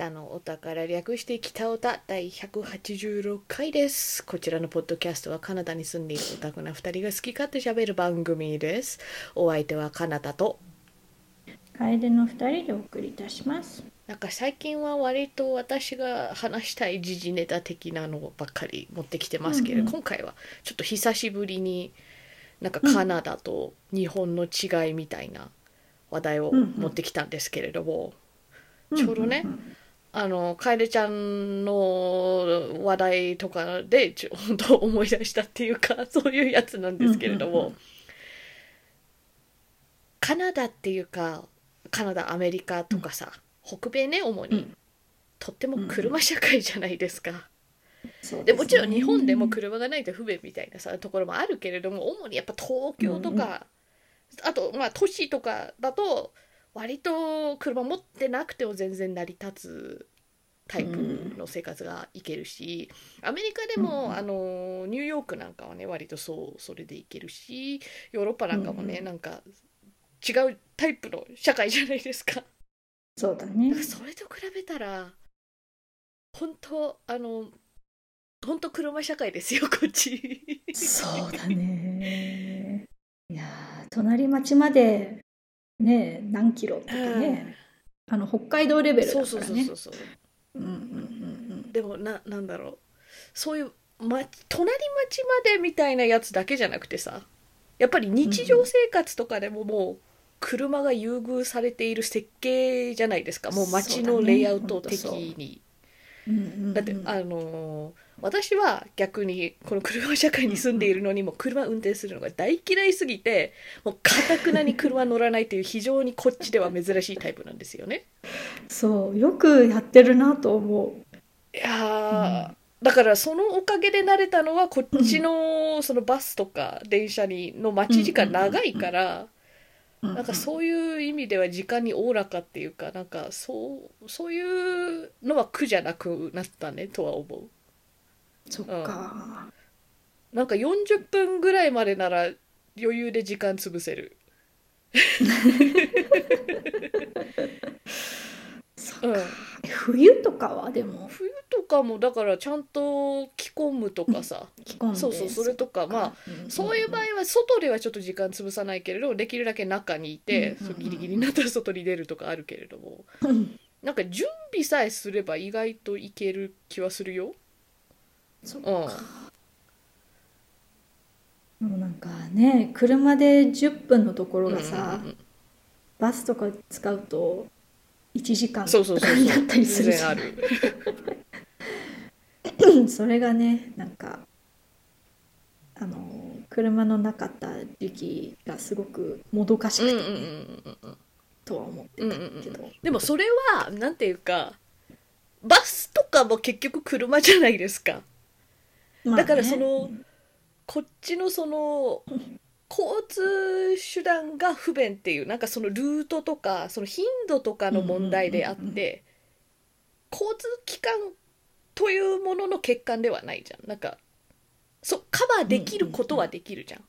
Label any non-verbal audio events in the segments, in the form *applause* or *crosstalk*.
北のお宝略して北おた第186回です。こちらのポッドキャストはカナダに住んでいるオタクな2人が好き勝手喋る番組です。お相手はカナダと、楓の二人でお送りいたします。なんか最近は割と私が話したい時事ネタ的なのばっかり持ってきてますけれど、うんうん今回はちょっと久しぶりになんかカナダと日本の違いみたいな話題を持ってきたんですけれども、ちょうどねんあの楓ちゃんの話題とかでちょ本当思い出したっていうかそういうやつなんですけれども、うんうんうん。カナダっていうかカナダアメリカとかさ、北米ね主に、うん。とっても車社会じゃないですか。でもちろん日本でも来車がないと不便みたいなさところもあるけれども主にやっぱ東京とか、あとまあ都市とかだと割と車持ってなくても全然成り立つタイプの生活がいけるし、アメリカでも、うんあのニューヨークなんかはね割とそうそれでいけるしヨーロッパなんかもね、うんなんか違うタイプの社会じゃないですか。そうだね。それと比べたら本当あの本当車社会ですよ *laughs* こっち。そうだね。いやー隣町までね何キロとかね、あの北海道レベルだそうからね。そうそうそうそうう。んうんうんでもななんだろう。そういう、ま、隣町までみたいなやつだけじゃなくてさやっぱり日常生活とかでももう車が優遇されている設計じゃないですか。もう街のレイアウト的に。う。んうんうんだって、あのー私は逆にこの車社会に住んでいるのにもう車運転するのが大嫌いすぎてもうかたくなに車乗らないという非常にこっちでは珍しいタイプなんですよね。そうよくやってるなと思いやー、だからそのおかげで慣れたのはこっちのそのバスとか電車にの待ち時間長いから、う、なんかそういう意味では時間におおらかっていうかなんかそうそういうのは苦じゃなくなったねとは思う。そっか、なんか40分ぐらいまでなら余裕で時間潰せる。*laughs* うん、冬とかはでも？冬とかもだからちゃんと着込むとかさ、着込んで。そうそうそれとかまああそういう場合は外ではちょっと時間潰さないけれどできるだけ中にいて、うん。うんうんそうギリギリになったら外に出るとかあるけれども。なんか準備さえすれば意外といける気はするよ。そっうん。かもうなんかね車で10分のところがさ、うんうんうんバスとか使うと1時間とかになったりする。*laughs* それがねなんかあの車のなかった時期がすごくもどかしくて、うんうんうんとは思ってたうんうん。でもそれはなんていうかバスとかも結局車じゃないですかまあだからねそのこっちのその交通手段が不便っていうなんかそのルートとかその頻度とかの問題であっうんうんうんて交通機関というものの欠陥ではないじゃん。なんかそうカバーできることはできるじゃん。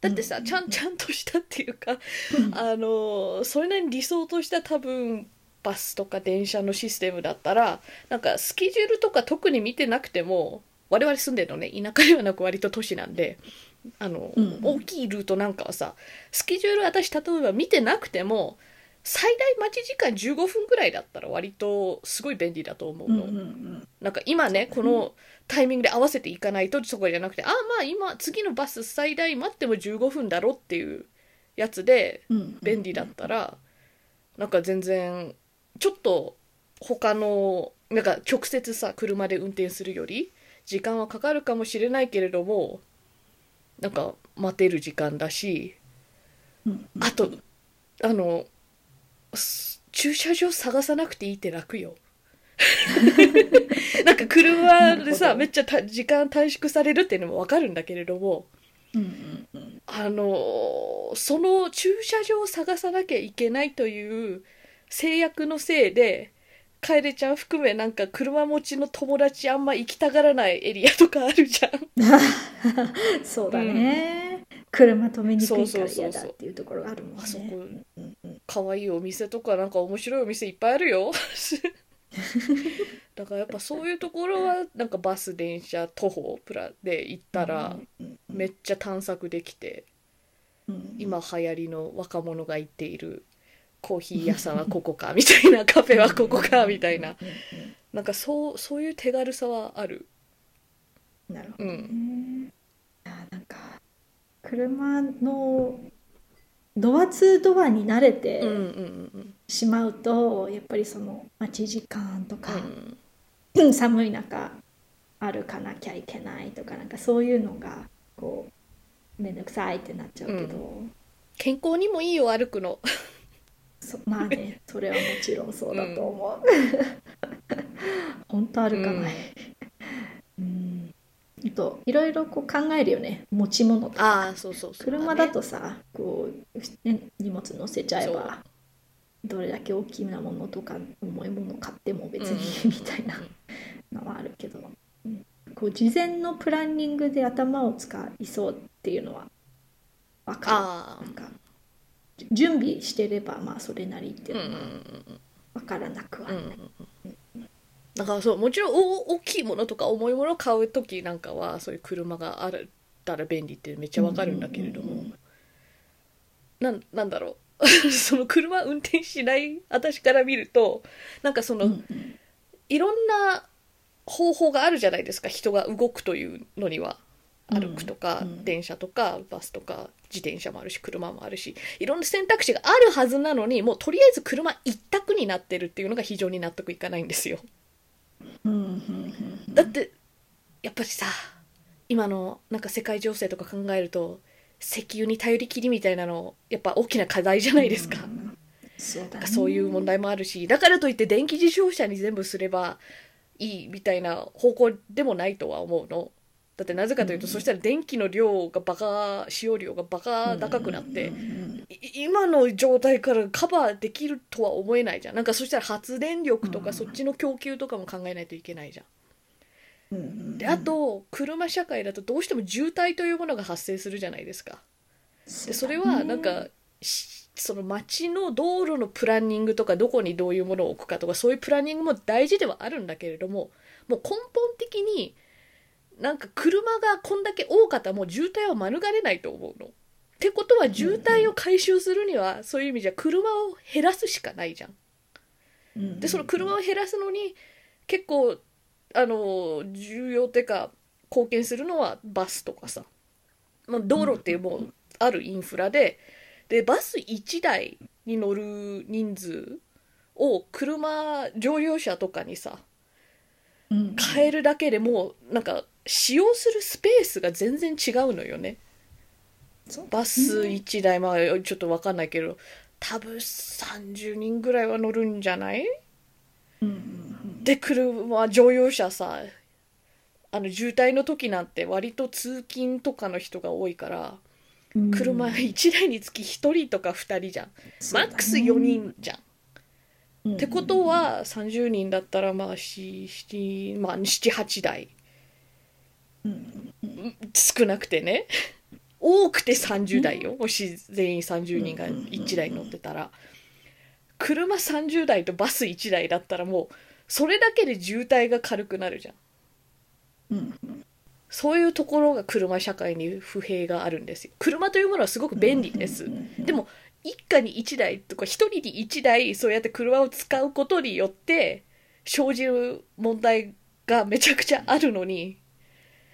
だってさうん。ちゃんちゃんとしたっていうかうん。あのそれなりに理想とした多分バスとか電車のシステムだったらなんかスケジュールとか特に見てなくても我々住んでるのね田舎ではなく割と都市なんであの、うん。うん大きいルートなんかはさスケジュール私例えば見てなくても最大待ち時間15分ぐらいだったら割とすごい便利だと思うの。うんうんうん。なんか今ねこのタイミングで合わせていかないとそこじゃなくてあまあ今次のバス最大待っても15分だろっていうやつでうん。便利だったらなんか全然ちょっと他のなんか直接さ車で運転するより時間はかかるかもしれないけれどもなんか待てる時間だしあとあのす駐車場探さなくていいって楽よ。*laughs* なんか車でさめっちゃた時間短縮されるっていうのもわかるんだけれどもうんうんうん。あのその駐車場を探さなきゃいけないという制約のせいで楓ちゃん含めなんか車持ちの友達あんま行きたがらないエリアとかあるじゃん。*laughs* そうだね、車止めにくいから嫌だっていうところがあるもんね。あそこうんうんうん。可愛いお店とかなんか面白いお店いっぱいあるよ。*laughs* だからやっぱそういうところはなんかバス電車徒歩プラで行ったらうんめっちゃ探索できてうん。今流行りの若者が行っているコーヒー屋さんはここかみたいなカフェはここかみたいな。うんうんなんかそうそういう手軽さはある。うんなるほど。ね、うん。いやなんか車のドアツードアに慣れてうんうんうんしまうと、やっぱりその待ち時間とか、うん。寒い中歩かなきゃいけないとかなんかそういうのがこうめんどくさいってなっちゃうけど、健康にもいいよ歩くの。そまあねそれはもちろんそうだと思う、本当歩かな。い、うん。あといろいろこう考えるよね。持ち物とか。ああそうそうそう車だとさこう、ね、荷物乗せちゃえばどれだけ大きなものとか重いもの買っても別にみたいなのはあるけど、うん。こう事前のプランニングで頭を使いそうっていうのは分かあるなんか準備してればまあそれなりってあいうのは分からなくはうんない、うん。だからそうもちろんお大きいものとか重いものを買う時なんかはそういう車があったら便利ってめっちゃわかるんだけれども、なんなんだろう。*laughs* その車運転しない私から見るとなんかその、うんうん。いろんな方法があるじゃないですか。人が動くというのには。うん歩くとか、うん電車とかバスとか自転車もあるし車もあるしいろんな選択肢があるはずなのにもうとりあえず車一択になってるっていうのが非常に納得いかないんですよ。だってやっぱりさ今のなんか世界情勢とか考えると石油に頼りきりみたいなのやっぱ大きな課題じゃないですか。うんそうだねそういう問題もあるしだからといって電気自動車に全部すればいいみたいな方向でもないとは思うの。だってなぜかというと、うん。そしたら電気の量がバカ使用量がバカ高くなって、今の状態からカバーできるとは思えないじゃん。なんかそしたら発電力とかうん。そっちの供給とかも考えないといけないじゃん。であと車社会だとどうしても渋滞というものが発生するじゃないですか。でそれはなんかしその街の道路のプランニングとかどこにどういうものを置くかとかそういうプランニングも大事ではあるんだけれどももう根本的になんか車がこんだけ多かったらもう渋滞は免れないと思うの。ってことは渋滞を回収するにはそういう意味じゃ車を減らすしかないじゃん。うんでその車を減らすのに結構あの重要っていうか貢献するのはバスとかさ、まあ、道路っていうもうあるインフラででバス1台に乗る人数を車乗用車とかにさうん変えるだけでもうなんか使用するスペースが全然違うのよね。バス1台まあちょっと分かんないけど多分30人ぐらいは乗るんじゃない？うん。うんで車乗用車さあの渋滞の時なんて割と通勤とかの人が多いからうん。車1台につき1人とか2人じゃん、マックス4人じゃん、うん。ってことは30人だったらまあ7、まあ、78台。うん少なくてね。多くて30台よ。もし全員30人が1台乗ってたら。車30台とバス1台だったらもうそれだけで渋滞が軽くなるじゃん。うんそういうところが車社会に不平があるんですよ。車というものはすごく便利です。でも一家に1台とか一人に1台そうやって車を使うことによって生じる問題がめちゃくちゃあるのに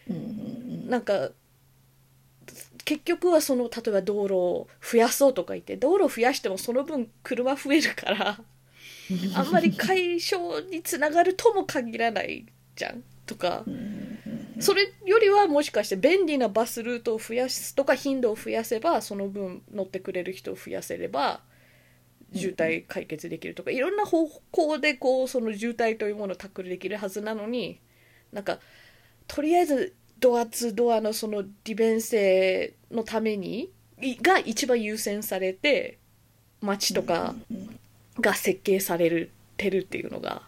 うんうんなんか結局はその例えば道路を増やそうとか言って道路を増やしてもその分車増えるからうん *laughs* あんまり解消につながるとも限らないじゃんとか。それよりはもしかして便利なバスルートを増やすとか頻度を増やせばその分乗ってくれる人を増やせれば渋滞解決できるとかいろんな方向でこうその渋滞というものをタックルできるはずなのになんかとりあえずドアツードアのその利便性のためにいが一番優先されて街とかうんが設計されるてるっていうのが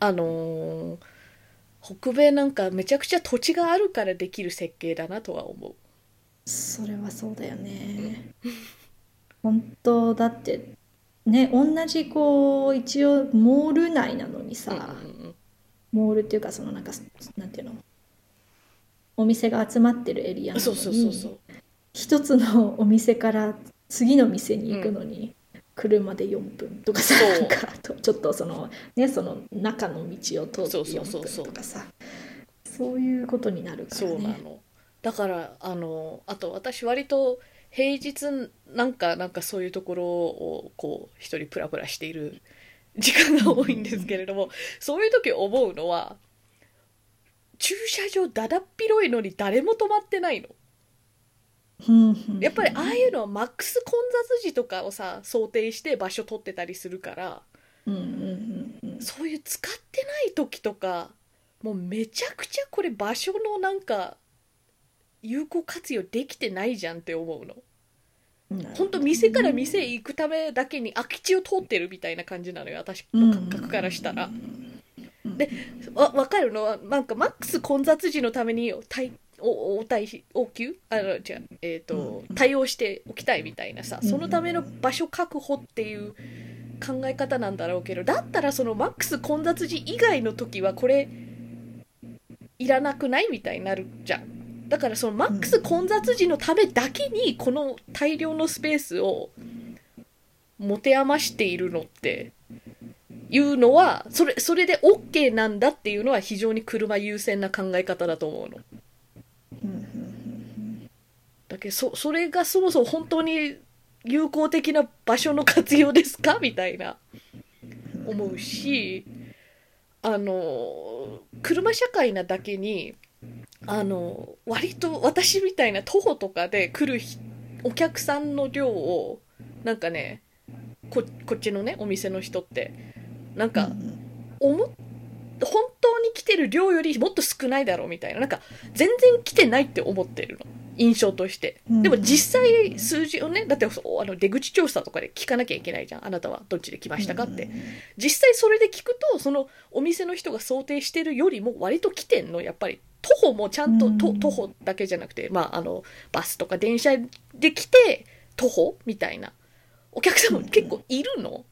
あのー北米なんかめちゃくちゃ土地があるからできる設計だなとは思う。それはそうだよね。本当だってね同じこう一応モール内なのにさ、うんモールっていうかそのなんかなんていうの？お店が集まってるエリアなのそうそうそうそにう。一つのお店から次の店に行くのに車で4分とかさ、そうなんかとちょっとそのねその中の道を通ってそうそう4そうそう分とかさそういうことになるからそうなね。の。だからあのあと私割と平日なんかなんかそういうところをこう一人プラプラしている時間が多いんですけれどもそういう時思うのは駐車場だだっ広いのに誰も止まってないの。やっぱりああいうのはマックス混雑時とかをさ想定して場所取ってたりするからそういう使ってない時とかもうめちゃくちゃこれ場所のなんか有効活用できてないじゃんって思うの本当店から店へ行くためだけに空き地を通ってるみたいな感じなのよ私の感覚からしたら。でわ分かるのはなんかマックス混雑時のために対おお対応急あの違う、えーと対応しておきたいみたいなさそのための場所確保っていう考え方なんだろうけどだったらそのマックス混雑時以外の時はこれいらなくない？みたいになるじゃんだからそのマックス混雑時のためだけにこの大量のスペースを持て余しているのっていうのはそれそれで OK なんだっていうのは非常に車優先な考え方だと思うの。だけどそそれがそもそも本当に有効的な場所の活用ですか？みたいな思うしあの車社会なだけにあの割と私みたいな徒歩とかで来るひお客さんの量をなんかねここっちのねお店の人ってなんか思っ本当に来てる量よりもっと少ないだろうみたいな。なんか全然来てないって思ってるの印象として。うん。でも実際数字をねだってそうあの出口調査とかで聞かなきゃいけないじゃん。あなたはどっちで来ましたかって。実際それで聞くとそのお店の人が想定してるよりも割と来てんの。やっぱり徒歩もちゃんと、とうん。徒歩だけじゃなくて、まあ、あのバスとか電車で来て徒歩みたいな。お客さん。も結構いるの？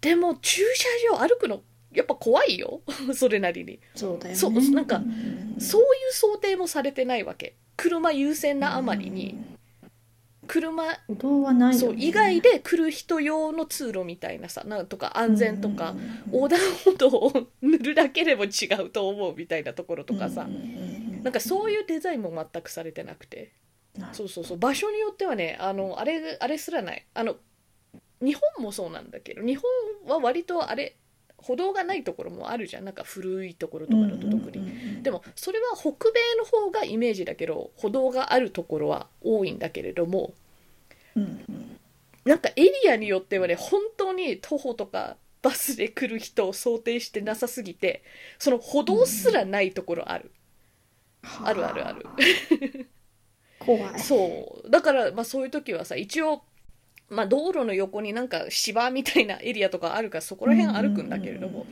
でも駐車場歩くのやっぱ怖いよ。*laughs* それなりに。そうだよね。そうなんかうん。そういう想定もされてないわけ車優先なあまりに車歩道はないそう以外で来る人用の通路みたいなさなんとか安全とか横断歩道を塗るだけでも違うと思うみたいなところとかさなんかそういうデザインも全くされてなくて。そうそうそう。場所によってはねあのあれあれすらない。あの日本もそうなんだけど日本は割とあれ歩道がないところもあるじゃん。なんか古いところとかだと特に。でもそれは北米の方がイメージだけど歩道があるところは多いんだけれどもなんかエリアによってはね本当に徒歩とかバスで来る人を想定してなさすぎてその歩道すらないところある、あるあるある。怖い。そう。だからまあそういう時はさ一応まあ道路の横になんか芝みたいなエリアとかあるからそこら辺歩くんだけれども、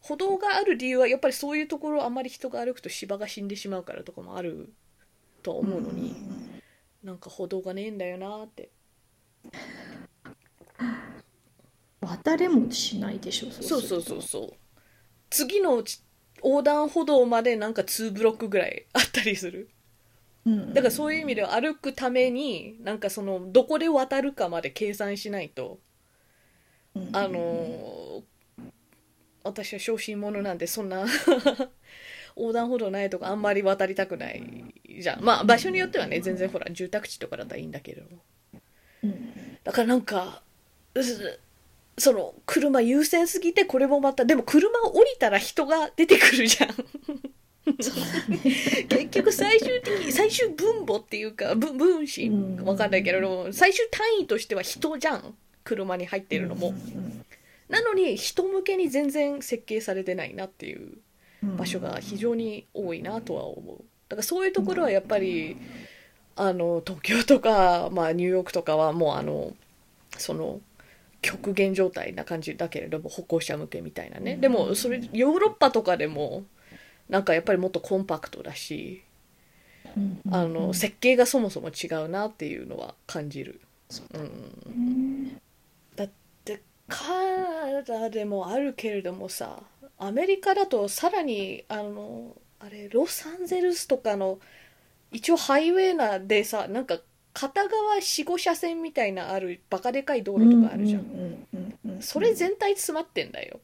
歩道がある理由はやっぱりそういうところあんまり人が歩くと芝が死んでしまうからとかもあるとは思うのに、なんか歩道がねえんだよなって。渡れもしないでしょそうそうそうそう次のち横断歩道までなんか2ブロックぐらいあったりするうん。だからそういう意味では歩くためになんかそのどこで渡るかまで計算しないとうん。あのー私は小心者なんでそんな *laughs* 横断歩道ないとかあんまり渡りたくないじゃん。まあ場所によってはね全然ほら住宅地とかだったらいいんだけれど。もうん。だからなんかうすその車優先すぎてこれもまたでも車を降りたら人が出てくるじゃん *laughs* 結局最終的最終分母っていうか分分子うん。わかんないけれども最終単位としては人じゃん。車に入ってるのも。なのに人向けに全然設計されてないなっていううん。場所が非常に多いなとは思う。だからそういうところはやっぱりあの東京とか、まあ、ニューヨークとかはもうあのその極限状態な感じだけれども歩行者向けみたいなね。でもそれヨーロッパとかでもなんかやっぱりもっとコンパクトだしうん。あの設計がそもそも違うなっていうのは感じる、うん、うん。カナダでもあるけれどもさアメリカだとさらにあのあれロサンゼルスとかの一応ハイウェイなでさなんか片側45車線みたいなあるバカでかい道路とかあるじゃん、うんうんうんうん。それ全体詰まってんだよ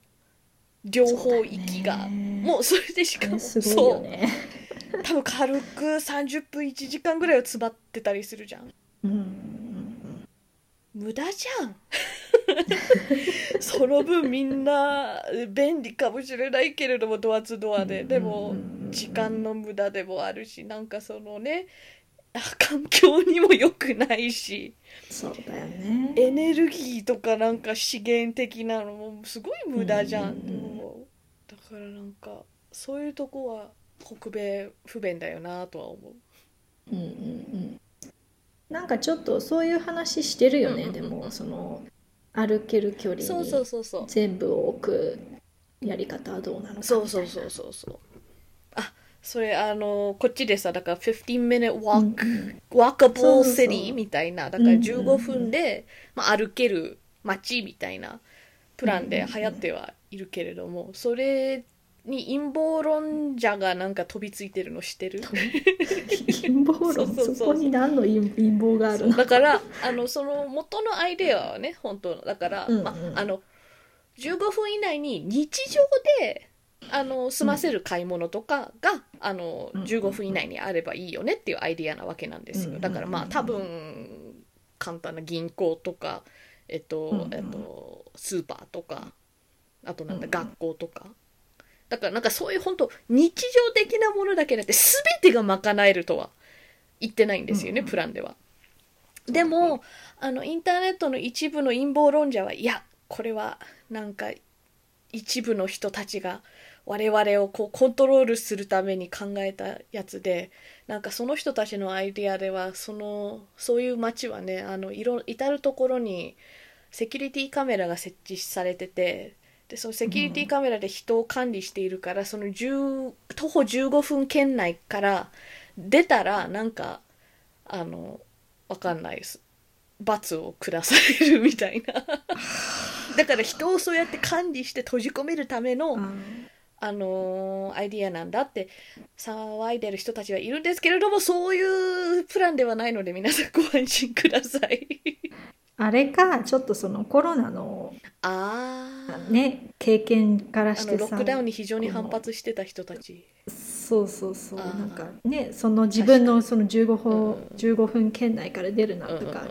両方行きが、もうそれでしかもそう。多分軽く30分1時間ぐらいは詰まってたりするじゃん。うん。うん無駄じゃん。*laughs* その分みんな便利かもしれないけれどもドアツドアで。でも時間の無駄でもあるしなんかそのねあ環境にも良くないし。そうだよね。エネルギーとかなんか資源的なのもすごい無駄じゃん,、からなんかそういうとこは北米不便だよなとは思う。うんうんうん。なんかちょっとそういう話してるよね、うんうんうんでもその歩ける距離そうそうにそうそう。全部を置くやり方はどうなのかそうそうそうそうそう。あそれあのこっちでさだから15 minute うん walk、うん。walkable そうそう city みたいな。だからうんうんうん。15分で、まあ、歩ける街みたいなプランで流行ってはいるけれどもそれに陰謀論者がなんか飛びついてるの知ってる？陰謀論？そこに何の陰陰謀があるの？だからあのその元のアイデアはね本当だから、うんうんまあ、あの15分以内に日常であの済ませる買い物とかが、あのうん。15分以内にあればいいよねっていうアイデアなわけなんですうんよだからまあ多分簡単な銀行とか、えっとうんうん。えっと、スーパーとかあとなんだうんうん学校とか。だからなんかそういう本当日常的なものだけだって全てが賄えるとは言ってないんですよね、うんうんプランでは。でもあのインターネットの一部の陰謀論者はいやこれはなんか一部の人たちが我々をこうコントロールするために考えたやつでなんかその人たちのアイデアではそのそういう街はねあのいろ至る所にセキュリティカメラが設置されててでそのセキュリティカメラで人を管理しているから、その10徒歩15分圏内から出たらなんかあのわかんないです。罰を下されるみたいな。*laughs* だから人をそうやって管理して閉じ込めるための、ああのーアイディアなんだって騒いでる人たちはいるんですけれどもそういうプランではないので皆さんご安心ください。あれかちょっとそのコロナのあーね経験からあしてロックダウンに非常に反発してた人たち。そうそうそう。なんかねその自分のその15分,、うん。15分圏内から出るなうんうんうんとか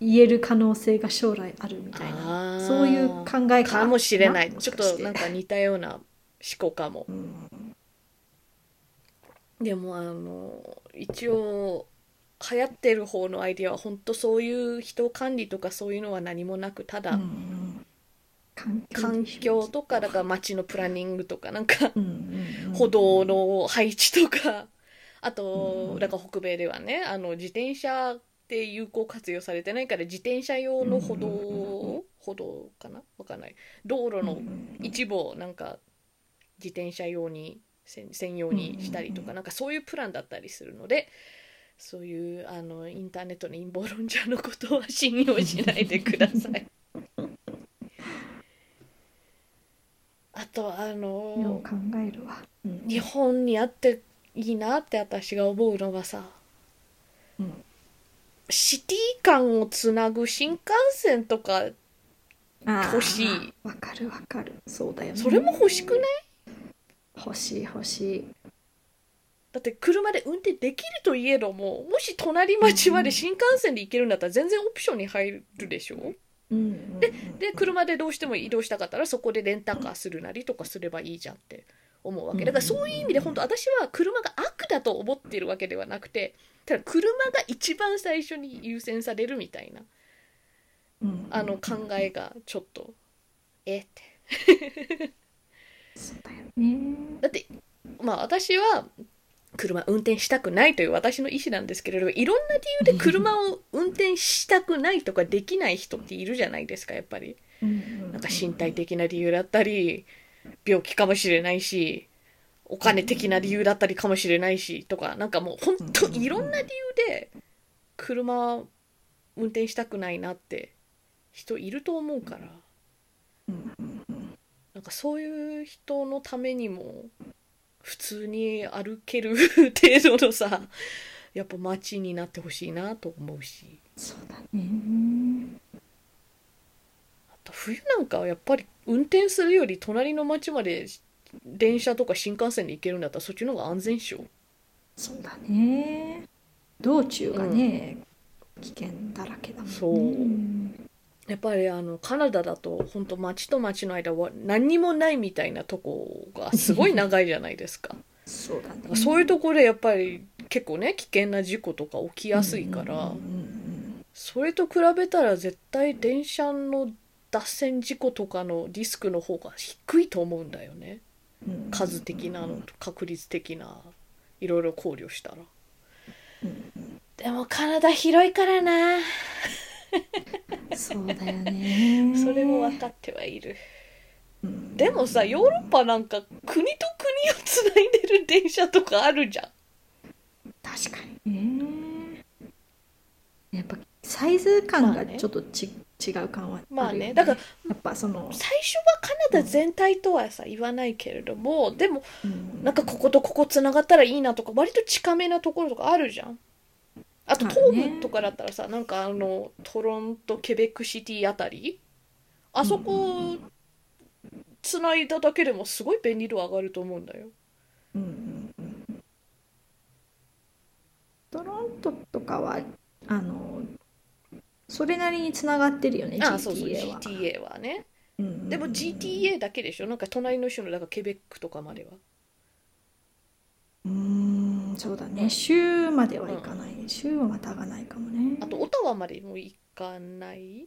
言える可能性が将来あるみたいあなー。そういう考えかもしれない。もちょっとなんか似たような思考かも。うん。でもあの一応流行ってる方のアイディアは本当そういう人管理とかそういうのは何もなくただ、うんうん。環環境とかだから街のプランニングとかなんか歩道の配置とか *laughs* あとうんだから北米ではねあの自転車って有効活用されてないから自転車用の歩道歩道かな？わかんない。道路の一部をなんか自転車用に専専用にしたりとかなんかそういうプランだったりするのでそういうあのインターネットの陰謀論者のことは信用しないでください。*laughs* あとあの考えるわ、うん。日本にあっていいなって私が思うのはさうん。シティ間をつなぐ新幹線とか欲しい。わかるわかる。そうだよね。それも欲しくない？欲しい欲しい。だって車で運転できるといえどももし隣町まで新幹線で行けるんだったら全然オプションに入るでしょ？うんうんうんで車でどうしても移動したかったらそこでレンタカーするなりとかすればいいじゃんって思うわけ。だからそういう意味で本当私は車が悪だと思ってるわけではなくてただ車が一番最初に優先されるみたいなうん。あの考えがちょっとえってそうだよね。だってまあ私は車運転したくないという私の意思なんですけれどいろんな理由で車を運転したくないとかできない人っているじゃないですかやっぱり。なんか身体的な理由だったり病気かもしれないしお金的な理由だったりかもしれないしとかなんかもう本当いろんな理由で車運転したくないなって人いると思うからなんかそういう人のためにも普通に歩ける程度のさやっぱ街になってほしいなと思うし。そうだね。あと冬なんかはやっぱり運転するより隣の町まで電車とか新幹線で行けるんだったらそっちの方が安全っしょ。そうだね。道中がね、危険だらけだもんね。そう。んやっぱりあのカナダだと本当町と町の間は何にもないみたいなとこがすごい長いじゃないですか。そうだね。そういうところでやっぱり結構ね危険な事故とか起きやすいから、それと比べたら絶対電車の脱線事故とかのリスクの方が低いと思うんだよね。数的なのと確率的ないろいろ考慮したら。でもカナダ広いからなそうだよね。それも分かってはいる。うん。でもさヨーロッパなんか国と国をつないでる電車とかあるじゃん。確かに。ねやっぱサイズ感がまあね。ちょっとち、違う感はあるよまあね。だからやっぱその、最初はカナダ全体とはさ言わないけれどもでもうん。なんかこことここつながったらいいなとか割と近めなところとかあるじゃんあと東ね。部とかだったらさ、なんかあのトロントケベックシティあたり？あそこつないだだけでもすごい便利度上がると思うんだよ。うんうんうん。トロントとかはあのそれなりにつながってるよねあそうそう GTA は。GTA はね。うんうんうん。でも GTA だけでしょ？なんか隣の州のだからケベックとかまでは。うーんそうだね。州まではいかない、州はまたがないかもね。あとオタワまでも行かない？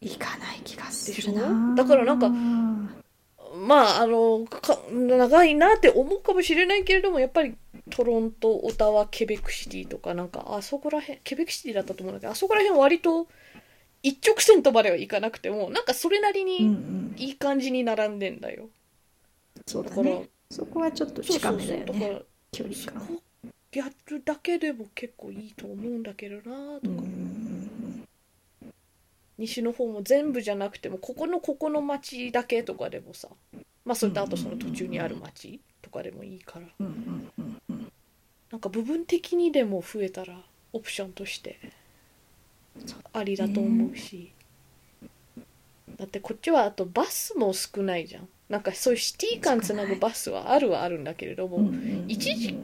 行かない気がするな。だからなんかまああのか長いなって思うかもしれないけれどもやっぱりトロントオタワケベックシティとかなんかあそこら辺ケベックシティだったと思うんだけどあそこら辺割と一直線とまでは行かなくてもなんかそれなりうんうにん。いい感じに並んでんだよ、そうだだからねそこはちょっとそうそう近めだよね距離感やるだけでも結構いいと思うんだけどなとか、西の方も全部じゃなくてもここのここの町だけとかでもさまあそれとあとその途中にある町とかでもいいから。なんか部分的にでも増えたらオプションとしてありだと思うし。だってこっちはあとバスも少ないじゃん。なんかそういうシティ間つなぐバスはあるはあるんだけれども、一時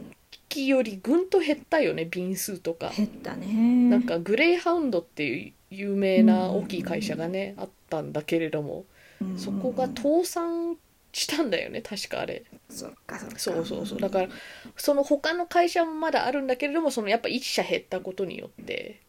期よりぐんと減ったよね便数とか。減ったね。なんかグレイハウンドっていう有名な大きい会社がねあったんだけれどもうん。そこが倒産したんだよね確かあれ。そっかそっか。そうそうそう。だからその他の会社もまだあるんだけれどもそのやっぱ1社減ったことによって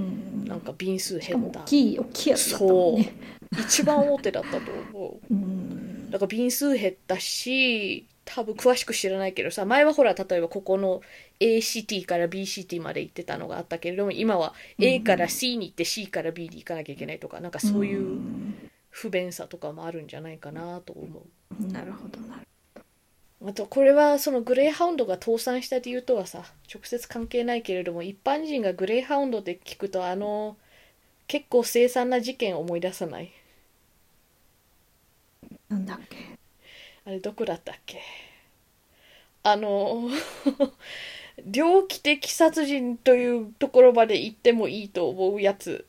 うん。なんか便数減った。大きい大きいやつだったもんね。一番大手だったと思う。*laughs* うん。だから便数減ったし多分詳しく知らないけどさ前はほら例えばここの ACT から BCT まで行ってたのがあったけれども今は A から C に行って C から B に行かなきゃいけないとかなんかそういううん不便さとかもあるんじゃないかなと思う。なるほどなるあとこれはそのグレーハウンドが倒産した理由とはさ直接関係ないけれども一般人がグレーハウンドで聞くとあの結構凄惨な事件を思い出さない？なんだっけ？あれどこだったっけ？あの *laughs* 猟奇的殺人というところまで行ってもいいと思うやつ。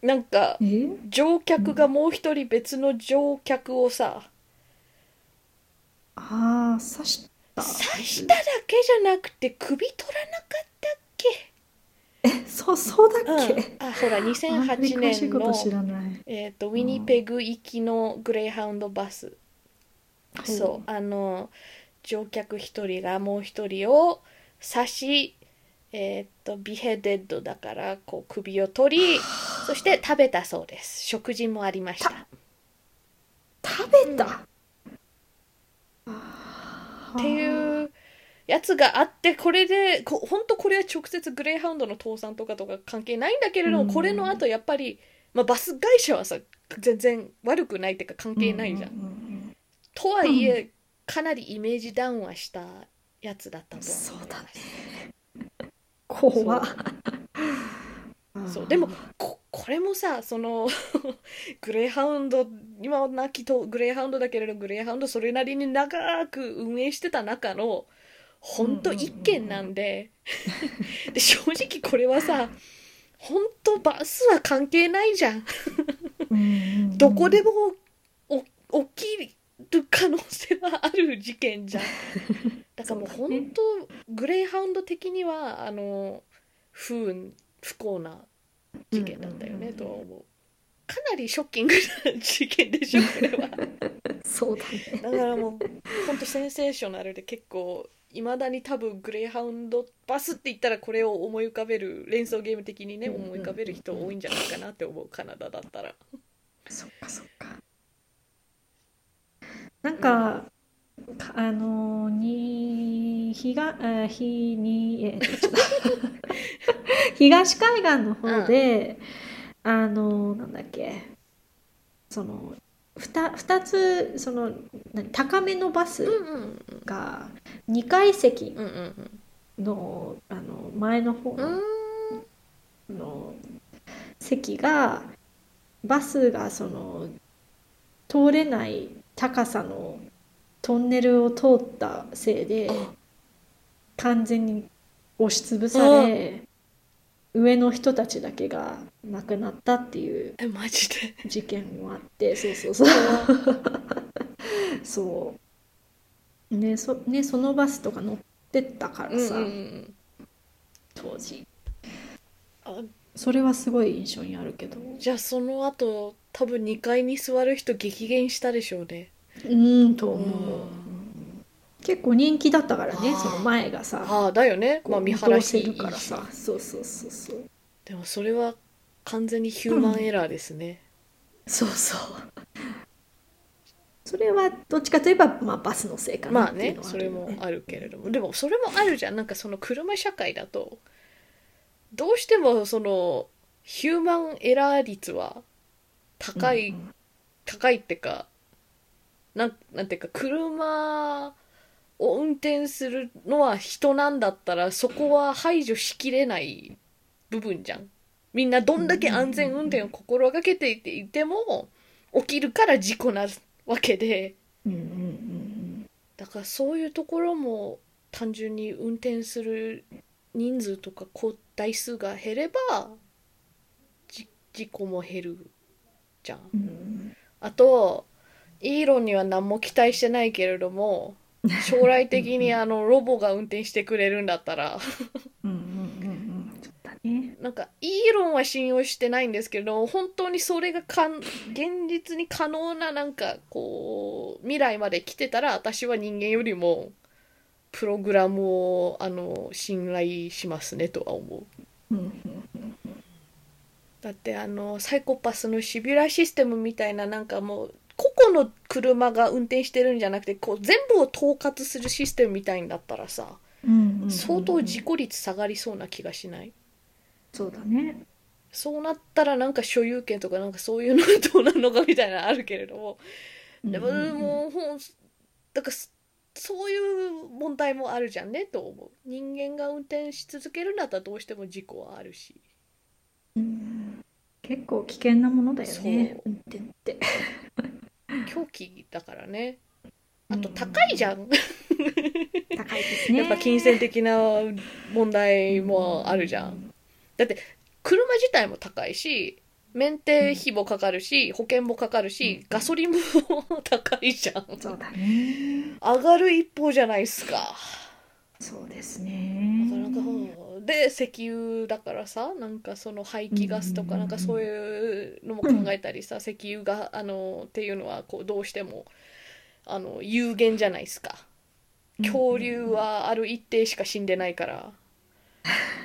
なんかえ？乗客がもう一人別の乗客をさああ刺した。刺しただけじゃなくて首取らなかったっけ？えそうそうだっけ、うん、あほらあんまり2008詳しい年のえー、とウィニペグ行きのグレーハウンドバス、そう。あの乗客一人がもう一人を刺しえー、とビヘデッドだからこう首を取りそして食べたそうです。食事もありました。食べた、っていうやつがあってこれでこ本当これは直接グレーハウンドの倒産とかとか関係ないんだけれども、うん。これの後やっぱり、まあ、バス会社はさ全然悪くないっていうか関係ないじゃん。ううんとはいえ、かなりイメージダウンはしたやつだったとは思います。そうだね。怖。っそう。でもこれもさその *laughs* グレーハウンド今は亡きとグレーハウンドだけれどグレーハウンドそれなりに長く運営してた中の本当一件なんで,、で正直これはさ本当バスは関係ないじゃん。どこでもお起きる可能性はある事件じゃん。*laughs* だからもう本当、グレーハウンド的にはあの不運不幸な事件だったよね、うんとは思う。かなりショッキングな事件でしょこれは。*laughs* そうだね。だからもう本当センセーショナルで結構いまだに多分グレーハウンドバスって言ったらこれを思い浮かべる連想ゲーム的にね思い浮かべる人多いんじゃないかなって思うカナダだったら。そっかそっかなんか、かあのに日があ日にえ *laughs* 東海岸の方で、あのなんだっけそのふた2つその何高めのバスうんうんが2階席うんうんのあの前の方うのん。の席がバスがその通れない高さのトンネルを通ったせいであ。完全に押しつぶされ上の人たちだけが亡くなったっていうえマジで？事件もあってそうそうそう。そう。ねそねそのバスとか乗ってったからさ、うんうんうん。当時。あ。それはすごい印象にあるけど。じゃあその後多分2階に座る人激減したでしょうね。うんと思う、うん結構人気だったからねその前がさ。ああだよね。まあ見晴らしいからさ。そうそうそうそう。でもそれは完全にヒューマンエラーですね、そうそう。それはどっちかといえば、まあ、バスのせいかなまあねそれもあるけれども。でもそれもあるじゃん。なんかその車社会だと。どうしてもそのヒューマンエラー率は高い、うん高いってかなんなんていうか車を運転するのは人なんだったらそこは排除しきれない部分じゃん。みんなどんだけ安全運転を心がけていても起きるから事故なわけで。うんうんうんだからそういうところも単純に運転する人数とか台数が減ればじ事故も減るじゃん。うん。うんあとイーロンには何も期待してないけれども将来的にあのロボが運転してくれるんだったら。うんうんうんね。なんかイーロンは信用してないんですけど本当にそれがかん現実に可能ななんかこう未来まで来てたら私は人間よりもプログラムをあの信頼しますねとは思う。うんうんだってあのサイコパスのシビュラシステムみたいななんかもう個々の車が運転してるんじゃなくてこう全部を統括するシステムみたいんだったらさうんうんうん相当事故率下がりそうな気がしない？そうだね。そうなったらなんか所有権とかなんかそういうのはどうなのかみたいなのあるけれども。でももうほんだからそそういう問題もあるじゃんねと思う。人間が運転し続けるんだったらどうしても事故はあるしうん。結構危険なものだよね。運転って。狂気だからね。あと高いじゃん。高いですね。やっぱ金銭的な問題もあるじゃん。だって車自体も高いしメンテ費もかかるし保険もかかるしガソリンも高いじゃん。そうだね。上がる一方じゃないですか。そうですね。なかなかうんで石油だからさなんかその排気ガスとかうんなんかそういうのも考えたりさ石油があのっていうのはこうどうしてもあの有限じゃないですか。恐竜はある一定しか死んでないから。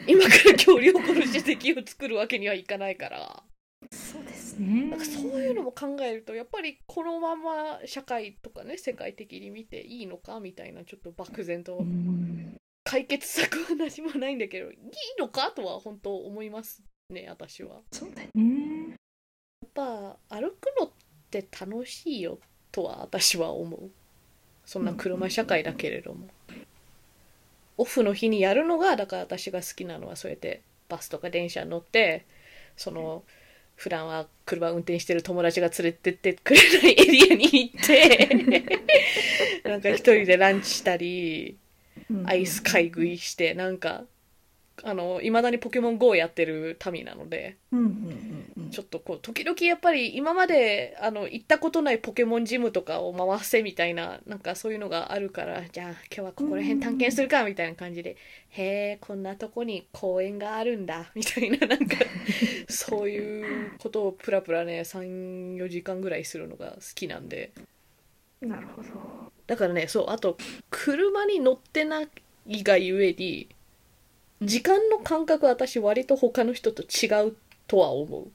今から恐竜を殺して石油を作るわけにはいかないから。そうですね。なんかそういうのも考えるとやっぱりこのまま社会とかね世界的に見ていいのかみたいなちょっと漠然とうん解決策は何もないんだけどいいのかとは本当思いますね私は。そうだね。やっぱ歩くのって楽しいよとは私は思う。そんな車社会だけれども、オフの日にやるのがだから私が好きなのはそうやってバスとか電車に乗ってその普段は車運転してる友達が連れてってくれないエリアに行ってなんか一人でランチしたりアイス買い食いしてなんかあのいまだにポケモン GO やってる民なので、うんうんうんうん。ちょっとこう時々やっぱり今まであの行ったことないポケモンジムとかを回せみたいななんかそういうのがあるからじゃあ今日はここら辺探検するかみたいな感じで、へえこんなとこに公園があるんだ。みたいななんか *laughs* そういうことをプラプラね34時間ぐらいするのが好きなんで。なるほどだからねそうあと車に乗ってないがゆえに時間の感覚私割と他の人と違うとは思う。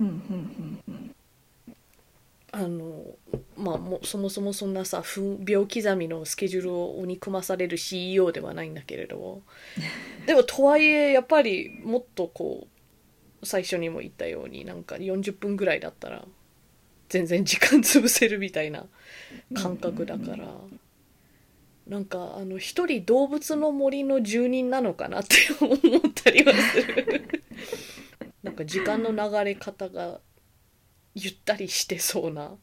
うんうんうんあのまあもうそもそもそんなさ分秒刻みのスケジュールを鬼組まされる CEO ではないんだけれども *laughs* でもとはいえやっぱりもっとこう最初にも言ったようになんか40分ぐらいだったら全然時間潰せるみたいな感覚だから。なんかあの一人動物の森の住人なのかなって思ったりはする。*laughs* なんか時間の流れ方がゆったりしてそうな。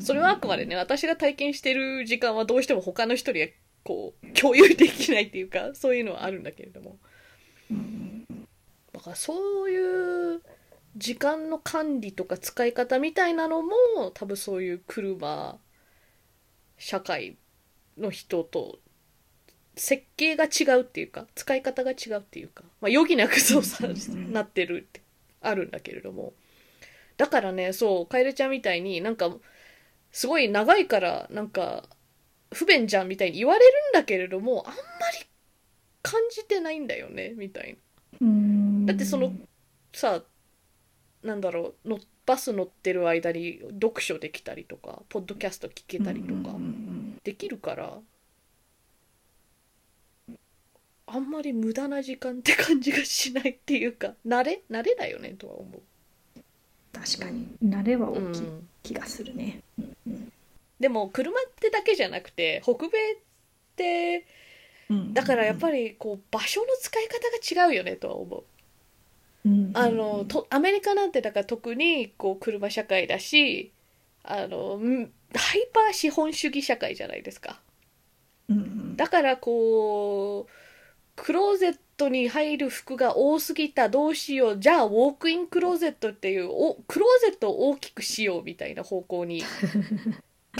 それはあくまでね私が体験してる時間はどうしても他の人にはこう共有できないっていうかそういうのはあるんだけれども。だからそういう時間の管理とか使い方みたいなのも多分そういう車社会の人と設計が違うっていうか使い方が違うっていうか、まあ、余儀なくそうさなってるってあるんだけれどもだからねそう楓ちゃんみたいになんかすごい長いからなんか不便じゃんみたいに言われるんだけれどもあんまり感じてないんだよねみたいな。うんだってそのさなんだろうのバス乗ってる間に読書できたりとかポッドキャスト聞けたりとかうんうんできるからあんまり無駄な時間って感じがしないっていうか慣れ慣れだよねとは思確かに。慣れはう、大きいうん。気がするね、うんでも車ってだけじゃなくて北米ってうん。だからやっぱりこう場所の使い方が違うよねとは思う。うん。あのとアメリカなんてだから特にこう車社会だしあのんハイパー資本主義社会じゃないですか。だからこうクローゼットに入る服が多すぎたどうしようじゃあウォークインクローゼットっていうおクローゼットを大きくしようみたいな方向に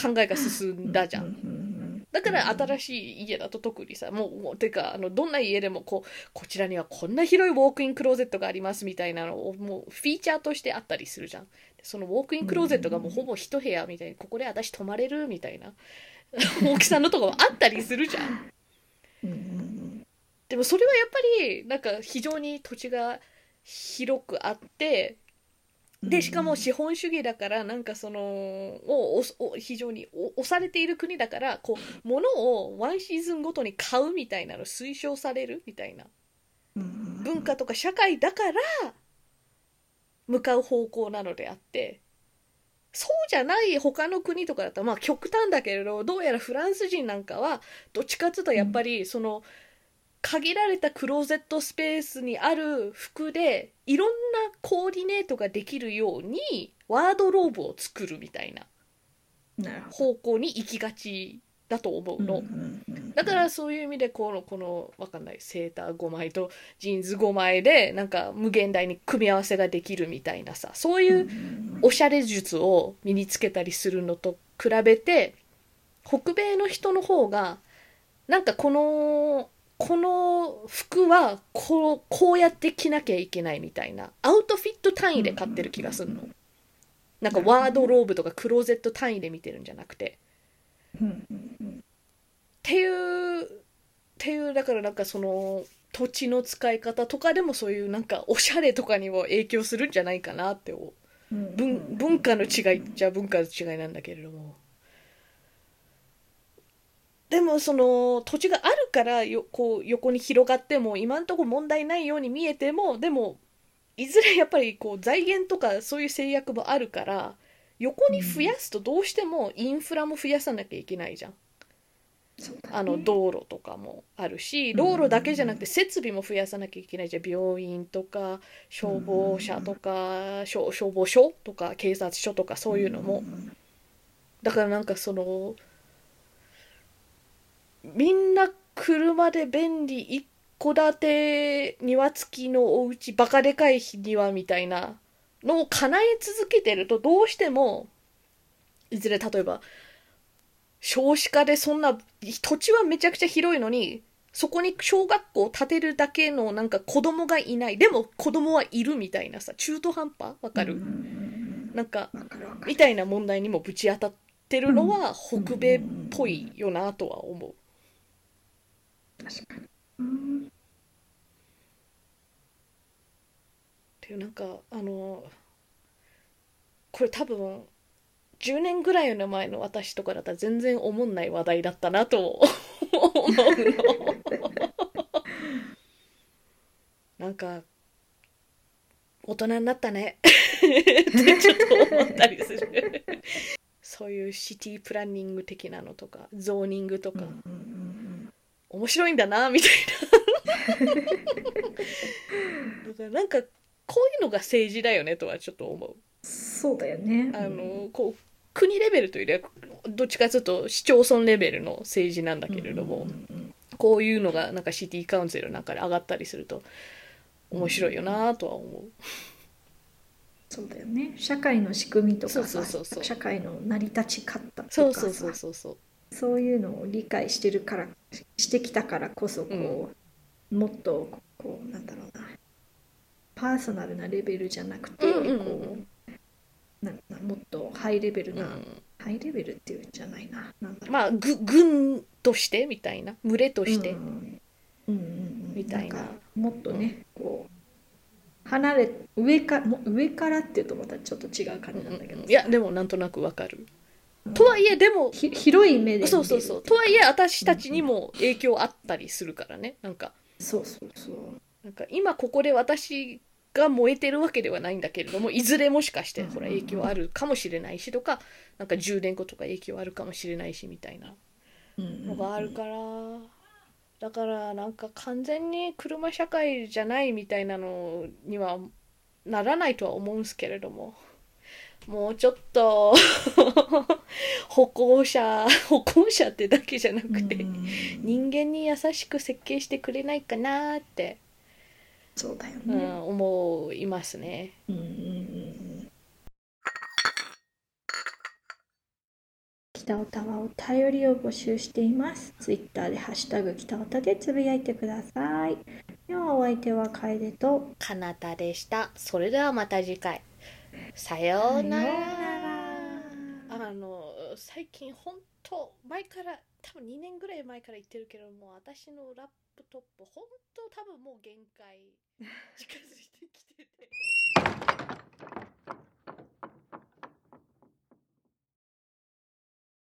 考えが進んだじゃん *laughs* だから新しい家だと特にさもうもうてかあのどんな家でもこうこちらにはこんな広いウォークインクローゼットがありますみたいなのをもうフィーチャーとしてあったりするじゃん。そのウォークインクローゼットがもうほぼ一部屋みたいにここで私泊まれるみたいな *laughs* 大きさのとこもあったりするじゃん。でもそれはやっぱりなんか非常に土地が広くあってうんでしかも資本主義だからなんかそのをおお非常にお押されている国だからこう物をワンシーズンごとに買うみたいなの推奨されるみたいな。うんうん文化とか社会だから向かう方向なのであって。そうじゃない他の国とかだったらまあ極端だけれどどうやらフランス人なんかはどっちかっていうとやっぱりその限られたクローゼットスペースにある服でいろんなコーディネートができるようにワードローブを作るみたいな方向に行きがちだと思うどの。だからそういう意味でこのこのわかんないセーター5枚とジーンズ5枚でなんか無限大に組み合わせができるみたいなさそういううん。おしゃれ術を身につけたりするのと比べて北米の人の方がなんかこのこの服はこうこうやって着なきゃいけないみたいなアウトフィット単位で買ってる気がするの。なんかワードローブとかクローゼット単位で見てるんじゃなくて。っていうっていうだからなんかその土地の使い方とかでもそういうなんかおしゃれとかにも影響するんじゃないかなって文文化の違いじゃ文化の違いなんだけれどもでもその土地があるからよこう横に広がっても今んとこ問題ないように見えてもでもいずれやっぱりこう財源とかそういう制約もあるから横に増やすとどうしてもインフラも増やさなきゃいけないじゃん。あの道路とかもあるし道路だけじゃなくて設備も増やさなきゃいけないじゃん。病院とか消防車とか消消防署とか警察署とかそういうのも。ん。だからなんかそのみんな車で便利一戸建て庭付きのお家バカでかい庭みたいなのを叶え続けてるとどうしてもいずれ例えば少子化でそんな土地はめちゃくちゃ広いのにそこに小学校を建てるだけのなんか子供がいない。でも子供はいるみたいなさ中途半端。わかる、なんかみたいな問題にもぶち当たってるのはうん。北米っぽいよなとは思う。確かに。っていうなんかあのこれ多分10年ぐらいの前の私とかだったら全然思んない話題だったなと思う。の。なんか大人になったね。ってちょっと思ったりする。そういうシティプランニング的なのとかゾーニングとか、うんうんうん。面白いんだなみたいな。だからなんかこういうのが政治だよねとはちょっと思う。そうだよね。あのこう国レベルというよりはどっちかというと市町村レベルの政治なんだけれども、うんうんうんこういうのがなんかシティカウンセルなんかで上がったりすると面白いよなとは思う、そうだよね。社会の仕組みとかさそうそうそうそう。社会の成り立ち方とかさ。そうそうそうそうそういうのを理解してるからしてきたからこそこう、もっとこうなんだろうな。パーソナルなレベルじゃなくて、うんうんうんこうなもっとハイレベルな、うん。ハイレベルっていうんじゃないな。なんだろう。まあぐ軍としてみたいな。群れとして、うん。うんうんうん。みたいな。もっとね、こう離れ上かも上からっていうとまたちょっと違う感じなんだけどさ、いやでもなんとなくわかる、うんとはいえでもひ広い目でそうそうそう。とはいえ私たちにも影響あったりするからね。なんか。そうそうそう。なんか今ここで私が燃えてるわけではないんだけれどもいずれもしかしてうんほら影響あるかもしれないしとかなんか10年後とか影響あるかもしれないしみたいな。のがあるから。だからなんか完全に車社会じゃないみたいなのにはならないとは思うんすけれどももうちょっと *laughs* 歩行者 *laughs* 歩行者ってだけじゃなくてうん人間に優しく設計してくれないかなってそうだよね、うん、思いますね。うんうんう北オタはお便りを募集しています。ツイッターでハッシュタグ北オタでつぶやいてください。ではお相手は楓とかなたでした。それではまた次回。さようなら。あの最近本当前から多分2年ぐらい前から言ってるけども私のラップトップ本当多分もう限界近づいてきてて。